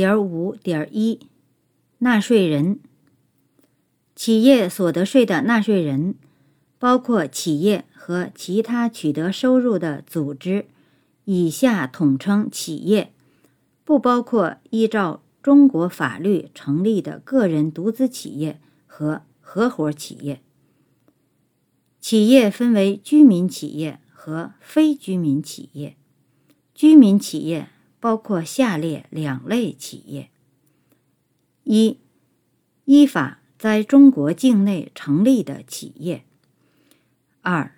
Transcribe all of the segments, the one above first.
点五点一，纳税人。企业所得税的纳税人包括企业和其他取得收入的组织，以下统称企业，不包括依照中国法律成立的个人独资企业和合伙企业。企业分为居民企业和非居民企业。居民企业包括下列两类企业：一、依法在中国境内成立的企业；二、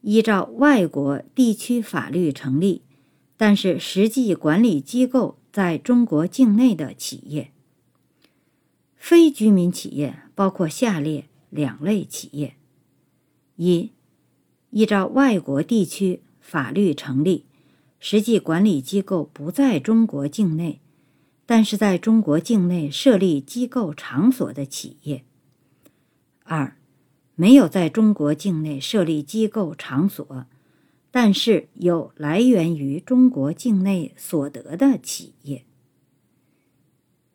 依照外国地区法律成立，但是实际管理机构在中国境内的企业。非居民企业包括下列两类企业：一、依照外国地区法律成立。实际管理机构不在中国境内，但是在中国境内设立机构场所的企业；二，没有在中国境内设立机构场所，但是有来源于中国境内所得的企业。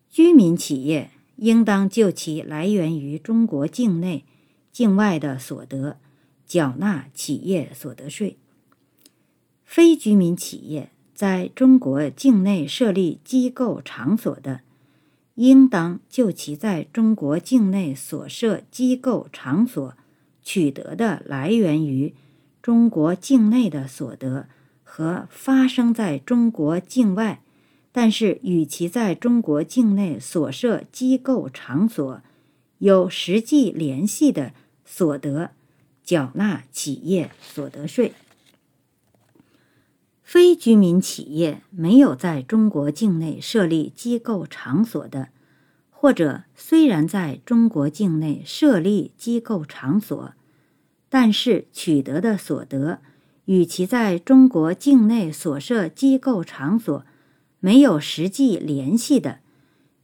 居民企业应当就其来源于中国境内、境外的所得缴纳企业所得税。非居民企业在中国境内设立机构场所的，应当就其在中国境内所设机构场所取得的来源于中国境内的所得和发生在中国境外，但是与其在中国境内所设机构场所有实际联系的所得，缴纳企业所得税。非居民企业没有在中国境内设立机构场所的，或者虽然在中国境内设立机构场所，但是取得的所得与其在中国境内所设机构场所没有实际联系的，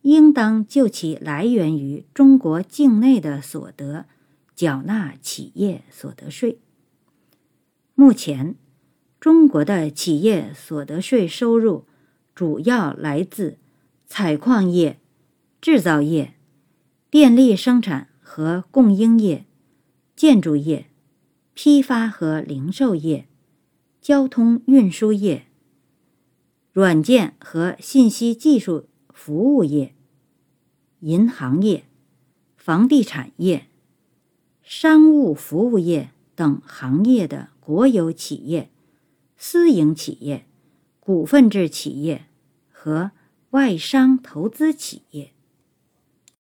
应当就其来源于中国境内的所得缴纳企业所得税。目前。中国的企业所得税收入主要来自采矿业、制造业、电力生产和供应业、建筑业、批发和零售业、交通运输业、软件和信息技术服务业、银行业、房地产业、商务服务业等行业的国有企业。私营企业、股份制企业和外商投资企业。